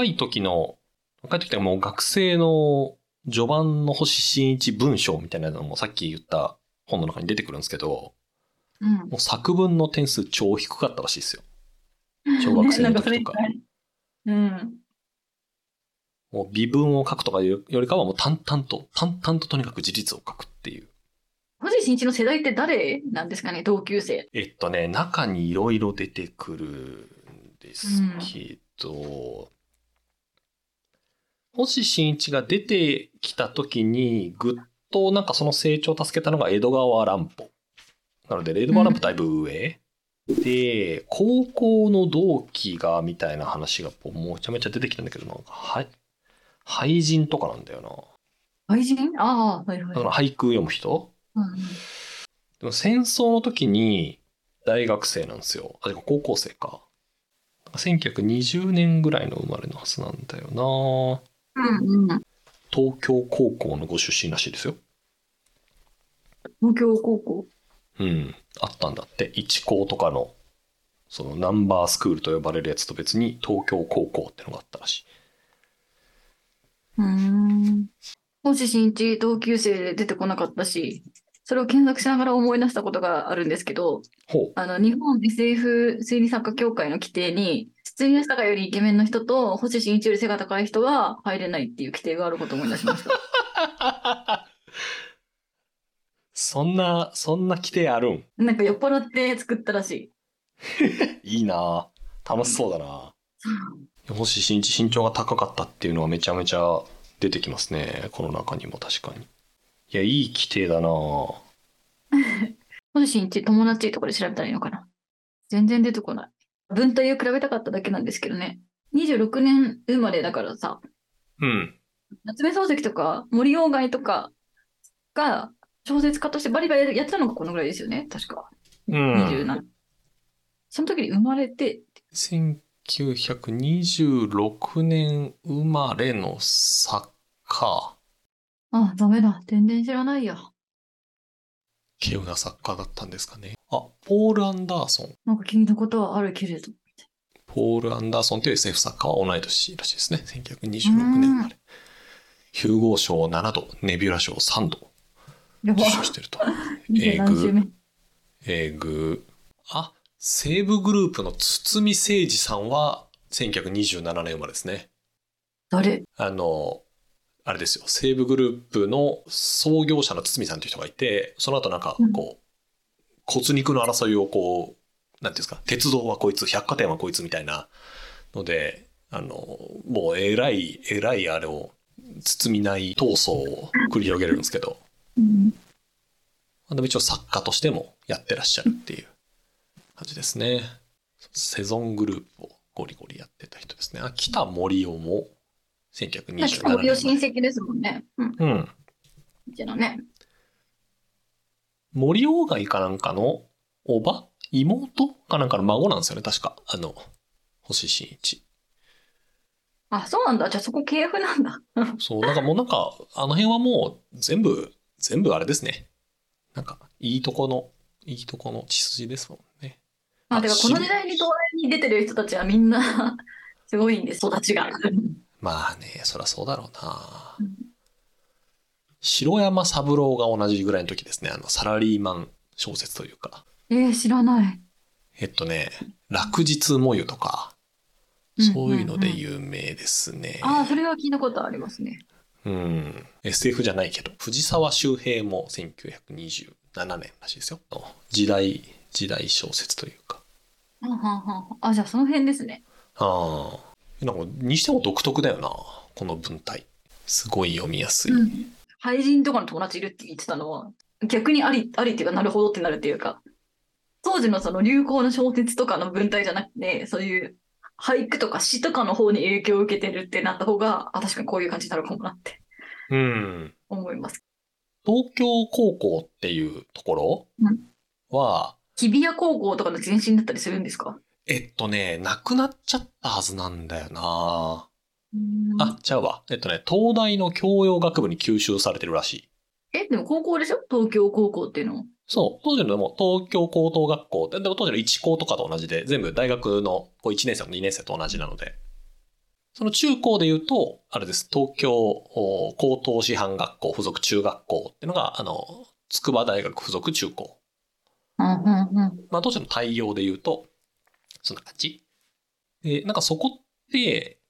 若い時の、若い時ってもう学生の序盤の星新一文章みたいなのもさっき言った本の中に出てくるんですけど、うん。もう作文の点数超低かったらしいですよ。小学生の時とか。うん。もう微文を書くとかいうよりかはもう淡々と、淡々ととにかく事実を書くっていう。星新一の世代って誰なんですかね同級生。えっとね、中にいろいろ出てくるんですけど、星新一が出てきた時に、ぐっとなんかその成長を助けたのが江戸川乱歩。なので、江戸川乱歩だいぶ上。で、高校の同期がみたいな話がもうめちゃめちゃ出てきたんだけど、なんか、はい。俳人とかなんだよな。愛人？ああ、はいはい。だから俳句読む人？うんでも戦争の時に大学生なんですよ。あ、てか高校生か。1920年ぐらいの生まれのはずなんだよなうんうん。東京高校のご出身らしいですよ。東京高校？うん。あったんだって。一高とかの、そのナンバースクールと呼ばれるやつと別に東京高校ってのがあったらしい。うーん。星新一同級生で出てこなかったし、それを検索しながら思い出したことがあるんですけど。あの、日本 SF 推理作家協会の規定に、筒井康隆よりイケメンの人と星新一より背が高い人は入れないっていう規定があることを思い出しました。そんな、そんな規定あるん？なんか酔っ払って作ったらしい。いいな楽しそうだな星新一身長が高かったっていうのはめちゃめちゃ出てきますね。この中にも確かに。いや、いい規定だな 星新一友達とかで調べたらいいのかな全然出てこない。文体を比べたかっただけなんですけどね。26年生まれだからさ、うん。夏目漱石とか森鴎外とかが小説家としてバリバリやってたのがこのぐらいですよね、確か。うん。27。その時に生まれて、1926年生まれの作家。あ、ダメだ。全然知らないや。稀有な作家だったんですかね。あ、ポール・アンダーソン。なんか聞いたことはあるけれど。ポール・アンダーソンという SF 作家は同い年らしいですね。1926年生まれ。ヒューゴー賞7度、ネビュラ賞3度受。賞してると。二十何週目？えぐ。あ、西武グループの堤誠二さんは1927年生まれですね。誰？あの、あれですよ。西武グループの創業者の堤さんという人がいて、その後なんかこう、骨肉の争いをこう、なんていうんですか、鉄道はこいつ、百貨店はこいつみたいなので、あの、もう偉い、偉いあれを、包みない闘争を繰り広げるんですけど、うん。まあでも一応作家としてもやってらっしゃるっていう感じですね。セゾングループをゴリゴリやってた人ですね。あ、北森夫も1927年北森を親生まれ。戚ですもんね。うん。うん。うちのね。森鴎外かなんかのおば？妹？かなんかの孫なんですよね、確か。あの、星新一。あ、そうなんだ。じゃあそこ系譜なんだ。そう、なんかもうなんか、あの辺はもう全部、全部あれですね。なんか、いいとこの、いいとこの血筋ですもんね。まあ、てかこの時代に東大に出てる人たちはみんな すごいんです、育ちが。まあね、そりゃそうだろうなうん。城山三郎が同じぐらいの時ですね。あの、サラリーマン小説というか。えー、知らない。えっとね、落日もゆとか、そういうので有名ですね。ああ、それは聞いたことありますね。うん。SF じゃないけど、藤沢周平も1927年らしいですよ。時代、時代小説というか。はんはんはんあ、じゃあその辺ですね。ああ。なんか、にしても独特だよな。この文体。すごい読みやすい。うん。俳人とかの友達いるって言ってたのは、逆にあり、ありっていうか、なるほどってなるっていうか、当時のその流行の小説とかの文体じゃなくて、そういう俳句とか詩とかの方に影響を受けてるってなった方が、あ、確かにこういう感じになるかもなってうん。思います。東京高校っていうところうんは、日比谷高校とかの前身だったりするんですか？えっとね、なくなっちゃったはずなんだよな。うんあ、ちゃうわ。えっとね、東大の教養学部に吸収されてるらしい。え、でも高校でしょ？東京高校っていうのは。そう。当時のでも東京高等学校、ででも当時の一高とかと同じで、全部大学のこう1年生と2年生と同じなので。その中高で言うと、あれです。東京お高等師範学校附属中学校っていうのが、あの、筑波大学附属中高。うんうんうん。まあ当時の対応で言うと、そんな感じ。で、なんかそこって、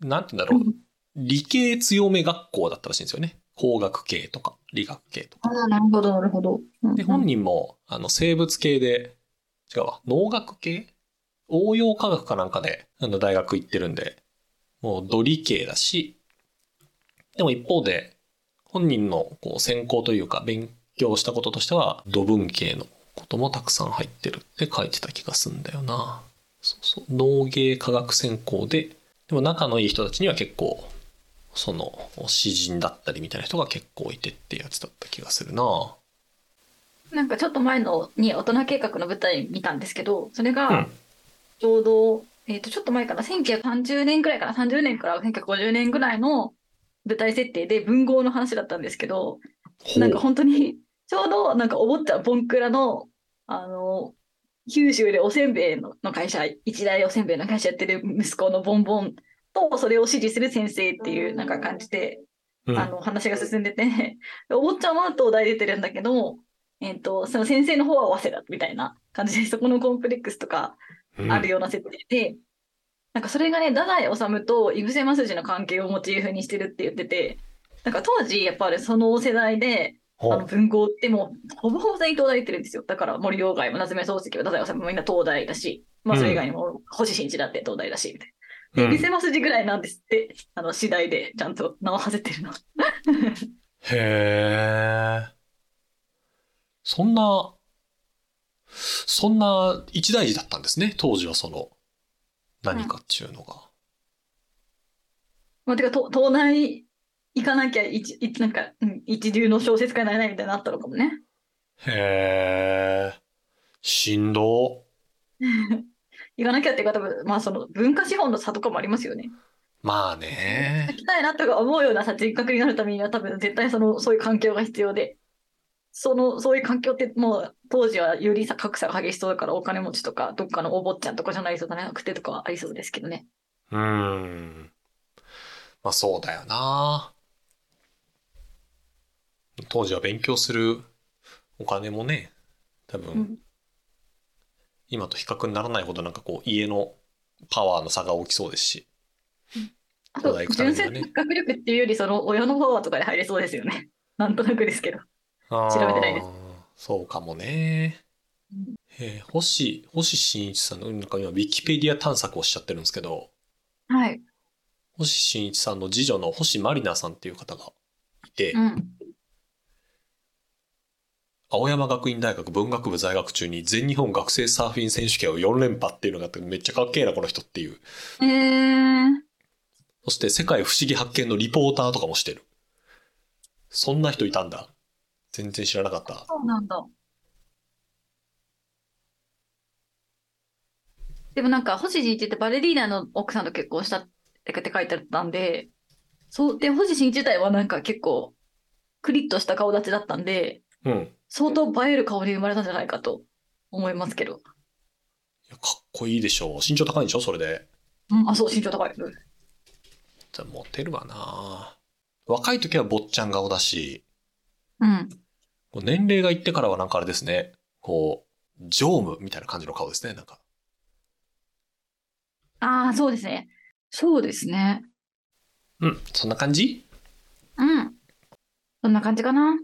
なんて言うんだろう。理系強め学校だったらしいんですよね。工学系とか、理学系とか。ああ、なるほど、なるほど。うんうんで、本人も、あの、生物系で、違うわ、農学系？応用科学かなんかで、あの、大学行ってるんで、もう、ド理系だし、でも一方で、本人の、こう、専攻というか、勉強したこととしては、土文系のこともたくさん入ってるって書いてた気がすんだよな。そうそう。農芸科学専攻で、でも仲のいい人たちには結構、その、詩人だったりみたいな人が結構いてってやつだった気がするな。なんかちょっと前のに大人計画の舞台見たんですけど、それうんがちょうど、えっ、と、ちょっと前かな、1930年くらいかな、30年から1950年ぐらいの舞台設定で文豪の話だったんですけど、なんか本当に、ちょうどなんかお坊ちゃんボンクラの、あの、九州でおせんべいのの会社、一大おせんべいの会社やってる息子のボンボンと、それを指示する先生っていうなんか感じで、うん。あの話が進んでて、で お坊ちゃんは東大出てるんだけど、えっと、その先生の方は早稲田みたいな感じで、そこのコンプレックスとかうん。あるような設定で、なんかそれがね、太宰治と井伏正治の関係をモチーフにしてるって言ってて、なんか当時、やっぱりその世代で、あの文豪ってもうほぼほぼ全員東大行ってるんですよ。だから森鴎外も夏目漱石も太宰治もみんな東大だし、まあそれ以外にも星新一だって東大だし、みたいな。で、うん見せますじぐらいなんですって、あの、次第でちゃんと名を馳せてるの。へえ。そんな、そんな一大事だったんですね。当時はその、何かっていうのが。まあ、てか、と東大行かなきゃ一、一なんか、うん一流の小説家になれないみたいになったのかもね。へえ。しんど。行かなきゃっていうか、多分、まあ、その文化資本の差とかもありますよね。まあ行ね。きたいなとか思うようなさ、人格になるためには、多分絶対その、そういう環境が必要で、その、そういう環境ってもう、当時はよりさ、格差が激しそうだから、お金持ちとか、どっかのお坊ちゃんとかじゃないとなくてとかはありそうですけどね。うーん。まあそうだよな。当時は勉強するお金もね、多分、うん。今と比較にならないほどなんかこう家のパワーの差が大きそうですし。あと、東大行くため純粋な学力っていうより、その、親のパワーとかで入れそうですよね。なんとなくですけど。調調べてないですそうかもね。えー星、星新一さんの、なんか今、ウィキペディア探索をしちゃってるんですけど、はい。星新一さんの次女の星まりなさんっていう方がいて、うん。青山学院大学文学部在学中に全日本学生サーフィン選手権を4連覇っていうのがあってめっちゃかっけえな、この人っていう。えー、そして世界不思議発見のリポーターとかもしてる。そんな人いたんだ。全然知らなかった。そうなんだ。でもなんか、星新一ってバレリーナの奥さんと結婚したって書いてあったんで、そう、で、星新一自体はなんか結構、クリッとした顔立ちだったんで、うん。相当映える顔に生まれたんじゃないかと思いますけど。いやかっこいいでしょ。身長高いんでしょ？それで。うん、あ、そう、身長高い。うんじゃあモテるわな若い時は坊ちゃん顔だし、うん。年齢がいってからはなんかあれですね。こう、常務みたいな感じの顔ですね。なんか。ああ、そうですね。そうですね。うん。そんな感じ？うん。そんな感じかな。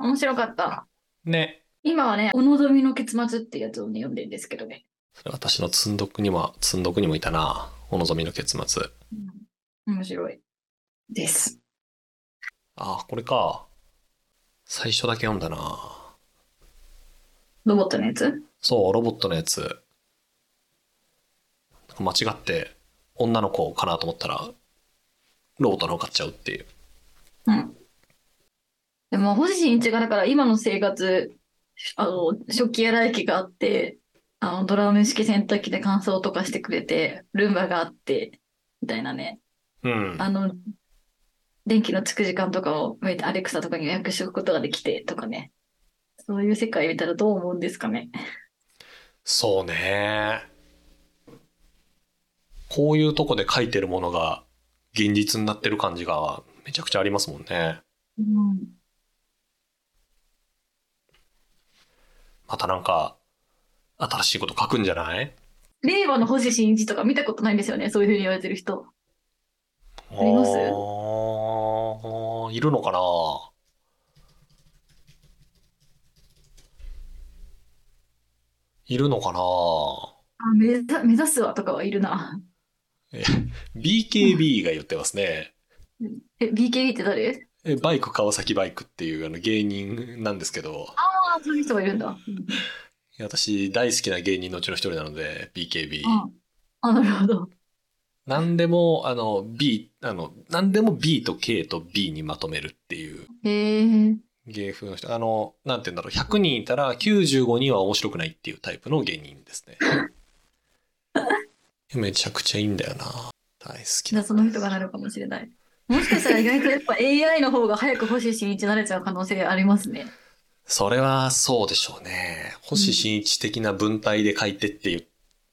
面白かった。ね。今はね、お望みの結末ってやつをね、読んでるんですけどね。それ私の積んどくにも、積んどくにもいたなお望みの結末。うん、面白い。です。ああ、これか。最初だけ読んだなロボットのやつ？そう、ロボットのやつ。間違って女の子かなと思ったら、ロボットの方買っちゃうっていう。うん。でも、星新一がだから今の生活、あの、食器洗い機があって、あの、ドラム式洗濯機で乾燥とかしてくれて、ルンバがあって、みたいなね。うん。あの、電気のつく時間とかを、アレクサとかに予約しておくことができて、とかね。そういう世界見たらどう思うんですかね。そうね。こういうとこで書いてるものが現実になってる感じがめちゃくちゃありますもんね。うん。またなんか、新しいこと書くんじゃない？令和の星新一とか見たことないんですよね。そういうふうに言われてる人。ります？いるのかな？いるのかな？あ目指目指すわとかはいるな。BKB が言ってますね。え、BKB って誰？えバイク川崎バイクっていうあの芸人なんですけど、ああ、そういう人がいるんだ。私大好きな芸人のうちの一人なので、BKB。ああ、なるほど。何でも、あの、B、あの、何でも B と K と B にまとめるっていうへえ。芸風の人。あの、なんて言うんだろう、100人いたら95人は面白くないっていうタイプの芸人ですね。めちゃくちゃいいんだよな。大好きだ。じゃあその人がなるかもしれない。もしかしたら意外とやっぱ AI の方が早く星新一になれちゃう可能性ありますね。それはそうでしょうね。星新一的な文体で書いてっていう、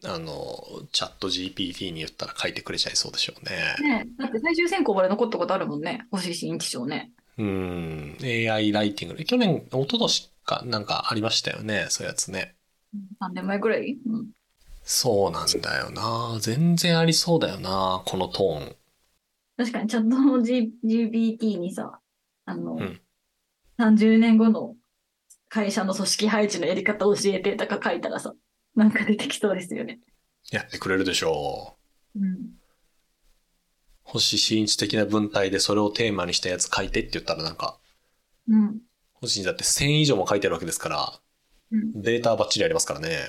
あの、チャット GPT に言ったら書いてくれちゃいそうでしょうね。ねだって最終選考まで残ったことあるもんね。星新一賞ね。うん。AI ライティングで。去年、一昨年かなんかありましたよね。そういうやつね。3年前ぐらい、うん、そうなんだよな。全然ありそうだよな。このトーン。確かにチャット GPT にさ、あの、うん30年後の会社の組織配置のやり方を教えてとか書いたらさ、なんか出てきそうですよね。やってくれるでしょう。うん。星新一的な文体でそれをテーマにしたやつ書いてって言ったらなんか、うん。星だって1000以上も書いてるわけですから、うんデータバッチリありますからね。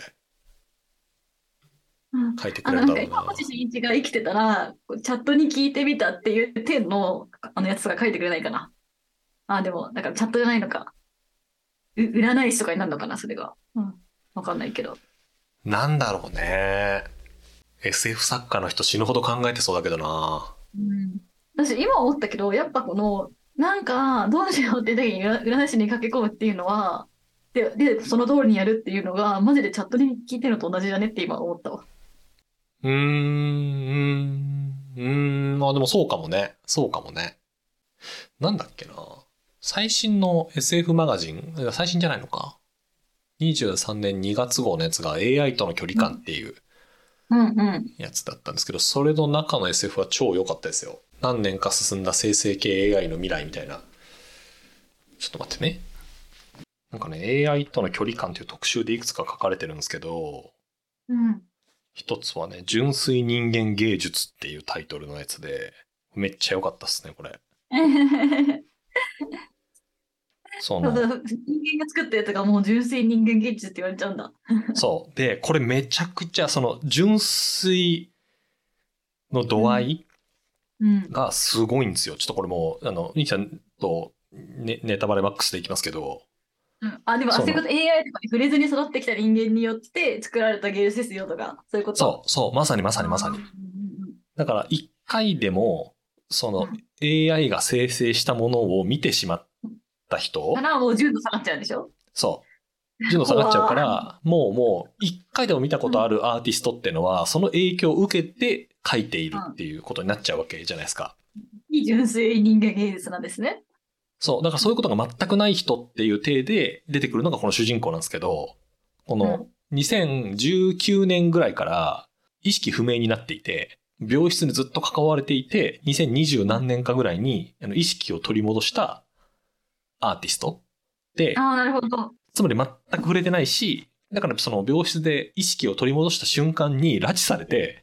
うん書いてくれるだろうな。なんか今、星新一が生きてたら、チャットに聞いてみたっていう点の、あのやつとか書いてくれないかな。あ、でも、だからチャットじゃないのか。う占い師とかになるのかな、それが。うん。わかんないけど。なんだろうね。SF 作家の人死ぬほど考えてそうだけどな。うん。私、今思ったけど、やっぱこの、なんか、どうしようって時に占占い師に駆け込むっていうのは、で、で、その通りにやるっていうのが、マジでチャットに聞いてるのと同じだねって今思ったわ。うーん、うーん、うーん、まあでもそうかもね。そうかもね。なんだっけな。最新の SF マガジン、最新じゃないのか。23年2月号のやつが AI との距離感っていう。やつだったんですけど、それの中の SF は超良かったですよ。何年か進んだ生成系 AI の未来みたいな。ちょっと待ってね。なんかね、AI との距離感っていう特集でいくつか書かれてるんですけど、うん。一つはね、純粋人間芸術っていうタイトルのやつで、めっちゃ良かったっすね、これ。その、人間が作ったやつがもう純粋人間芸術って言われちゃうんだ。そう。で、これめちゃくちゃ、その、純粋の度合いうん。がすごいんですよ。ちょっとこれもう、あの、ニキさんとネネタバレマックスでいきますけど、うんあ、でも、あそそうういうこと AI とかに触れずに育ってきた人間によって作られた芸術ですよとか、そういうこと？そう、そう、まさにまさにまさにうん。うんうんだから、一回でも、その、うん AI が生成したものを見てしまった人？か、らもう純度下がっちゃうんでしょ？そう。純度下がっちゃうから、もうもう、一回でも見たことあるアーティストっていうのは、その影響を受けて書いているっていうことになっちゃうわけじゃないですか。非純粋人間芸術なんですね。そう。だからそういうことが全くない人っていう体で出てくるのがこの主人公なんですけど、この2019年ぐらいから意識不明になっていて、病室にずっと関われていて、2020何年かぐらいに意識を取り戻したアーティスト？で、ああ、なるほど。つまり全く触れてないし、だからその病室で意識を取り戻した瞬間に拉致されて、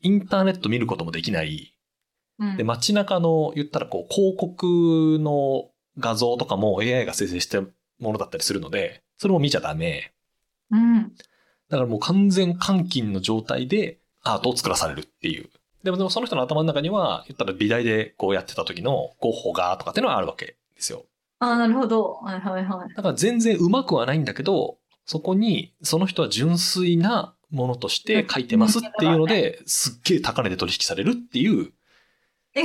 インターネット見ることもできない。うんで、街中の言ったらこう広告の画像とかも AI が生成したものだったりするので、それも見ちゃダメ。うん。だからもう完全監禁の状態でアートを作らされるっていう。でもでもその人の頭の中には、言ったら美大でこうやってた時のゴッホがとかっていうのはあるわけですよ。ああ、なるほど。はいはいはい。だから全然うまくはないんだけど、そこにその人は純粋なものとして書いてますっていうので、すっげえ高値で取引されるっていうへ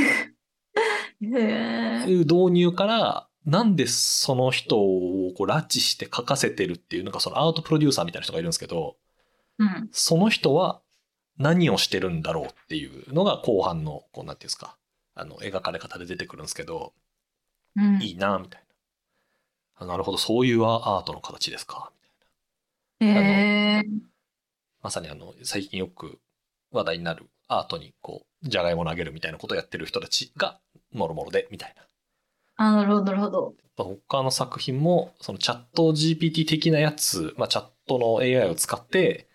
え。導入から、なんでその人をこう拉致して書かせてるっていう、なんかそのアートプロデューサーみたいな人がいるんですけど、うん。その人は何をしてるんだろうっていうのが後半の、こう、なんていうんですか、あの、描かれ方で出てくるんですけど、うん。いいな、みたいな。るほど、そういうアートの形ですか。へえ。まさにあの、最近よく話題になるアートに、こう、じゃがいも投げるみたいなことをやってる人たちが、もろもろで、みたいな。あ、なるほど、なるほど。他の作品も、そのチャット GPT 的なやつ、まあ、チャットの AI を使って、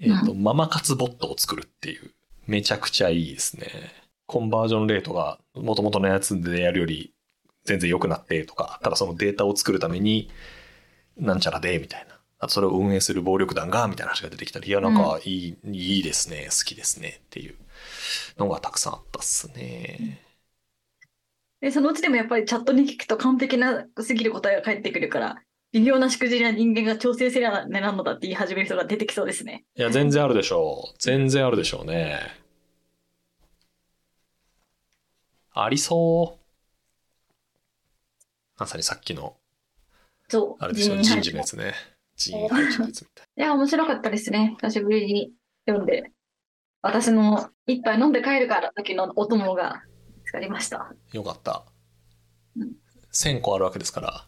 えっ、と、ママ活ボットを作るっていう。めちゃくちゃいいですね。コンバージョンレートが元々のやつでやるより全然良くなってとか、ただそのデータを作るために、なんちゃらで、みたいな。あとそれを運営する暴力団が、みたいな話が出てきたり、いや、なんかいい、いいですね、好きですね、っていうのがたくさんあったっすね。で、そのうちでもやっぱりチャットに聞くと完璧なすぎる答えが返ってくるから、微妙なしくじりは人間が調整せりゃねなんのだって言い始める人が出てきそうですね。いや、全然あるでしょう。全然あるでしょうね。ありそう。まさにさっきの、そう。あれですよ、人事のやつね。人員配置のやつみたい。いや、面白かったですね。久しぶりに読んで。私の一杯飲んで帰るから時のお供が見つかりました。よかったうん。1000個あるわけですから、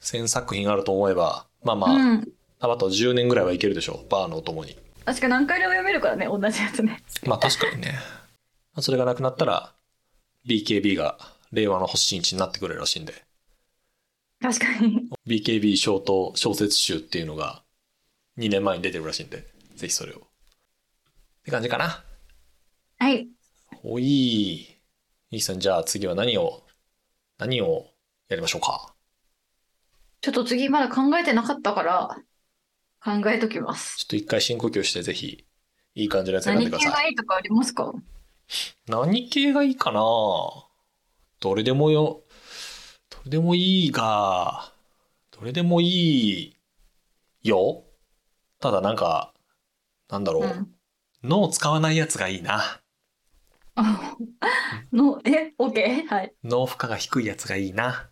1000作品あると思えば、まあまあ、うん。あと10年ぐらいはいけるでしょう。バーのお供に。確か何回でも読めるからね、同じやつね。まあ確かにね。それがなくなったら、BKB が令和の発信地になってくれるらしいんで。確かに。BKB ショート小説集っていうのが2年前に出てるらしいんで、ぜひそれを。って感じかな。はい。おい。いいさん、じゃあ次は何を、何をやりましょうか？ちょっと次まだ考えてなかったから、考えときます。ちょっと一回深呼吸して、ぜひ、いい感じのやつ選んで何系ください。がいいとかありますか？何系がいいかな？どれでもよ、どれでもいいが、どれでもいいよ。ただなんか、なんだろう。うん。脳使わないやつがいいな。あの、え、OK? はい。脳負荷が低いやつがいいな。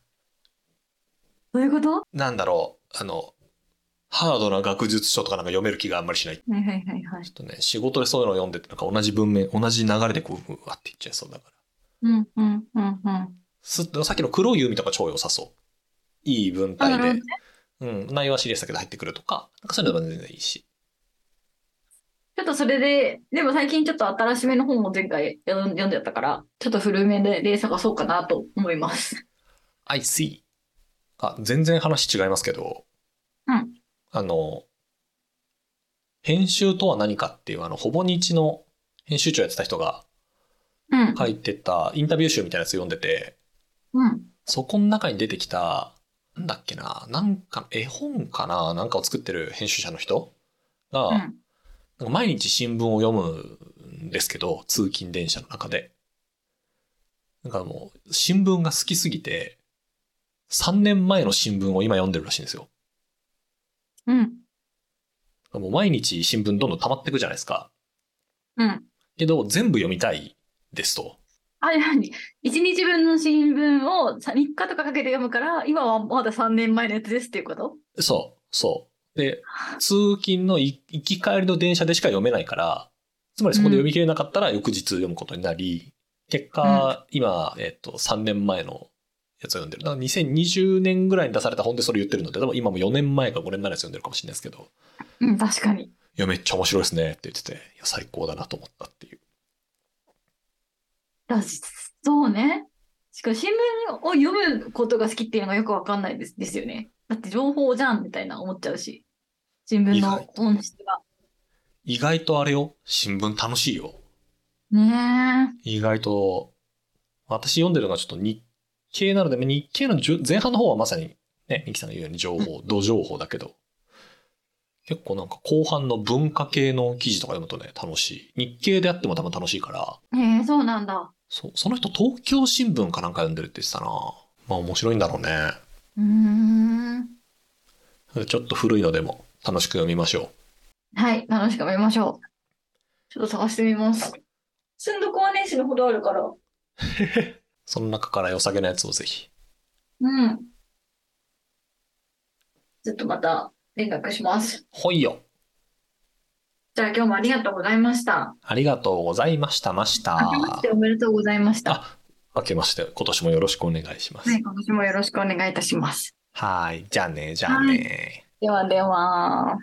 どういうこと？はなんだろう、あの、ハードな学術書とかなんか読める気があんまりしない。ちょいはいはいはいっ。とね、仕事でそういうのを読んでて、なんか同じ文面、同じ流れでこう、うわっていっちゃいそうだから。うんうんうんうん。すさっきの黒い弓とか超良さそう。いい文体で。うん、内容はシリアスだけど入ってくるとか、なんかそういうのでも全然いいし。ちょっとそれで、でも最近ちょっと新しめの本を前回読んでたから、ちょっと古めでで探そうかなと思います。I see. あ、全然話違いますけど、うん。あの、編集とは何かっていう、あの、ほぼ日の編集長やってた人がうん。書いてたインタビュー集みたいなやつ読んでて、うん。そこの中に出てきた、なんだっけな、なんか、絵本かななんかを作ってる編集者の人が、うん。なんか毎日新聞を読むんですけど、通勤電車の中で。なんかもう、新聞が好きすぎて、3年前の新聞を今読んでるらしいんですよ。うん。もう毎日新聞どんどん溜まっていくじゃないですか。うん。けど、全部読みたいですと。あ、やはり、1日分の新聞をさ3日とかかけて読むから、今はまだ3年前のやつですっていうこと？そう、そう。で、通勤のい行き帰りの電車でしか読めないから、つまりそこで読み切れなかったら翌日読むことになり、結果、今、えっと、3年前のやつを読んでる。だから2020年ぐらいに出された本でそれ言ってるので、多分今も4年前か5年前のやつ読んでるかもしれないですけど、うん、確かに。いや、めっちゃ面白いですねって言ってて、いや、最高だなと思ったっていう。だしそうね。しかも新聞を読むことが好きっていうのがよくわかんないですですよね。だって情報じゃんみたいな思っちゃうし。新聞の本質が。意外とあれよ、新聞楽しいよ。ね意外と、私読んでるのがちょっと日経なので、日経の前半の方はまさにね、ミキさんが言うように情報、土情報だけど、結構なんか後半の文化系の記事とか読むとね、楽しい。日経であっても多分楽しいから、え。へえ、そうなんだ。そその人東京新聞かなんか読んでるって言ってたなまあ面白いんだろうね。うーん。ちょっと古いのでも楽しく読みましょはい、楽しく読みましょう。ちょっと探してみます。積んどこは年始のほどあるから。う。その中から良さげなやつをぜひ。うん。ちょっとまた連絡します。ほいよ。じゃあ今日もありがとうございました。ありがとうございました、ました。明けましておめでとうございました。あ明けまして、今年もよろしくお願いします。はい、今年もよろしくお願いいたします。はい。じゃあね、じゃあね。ではでは。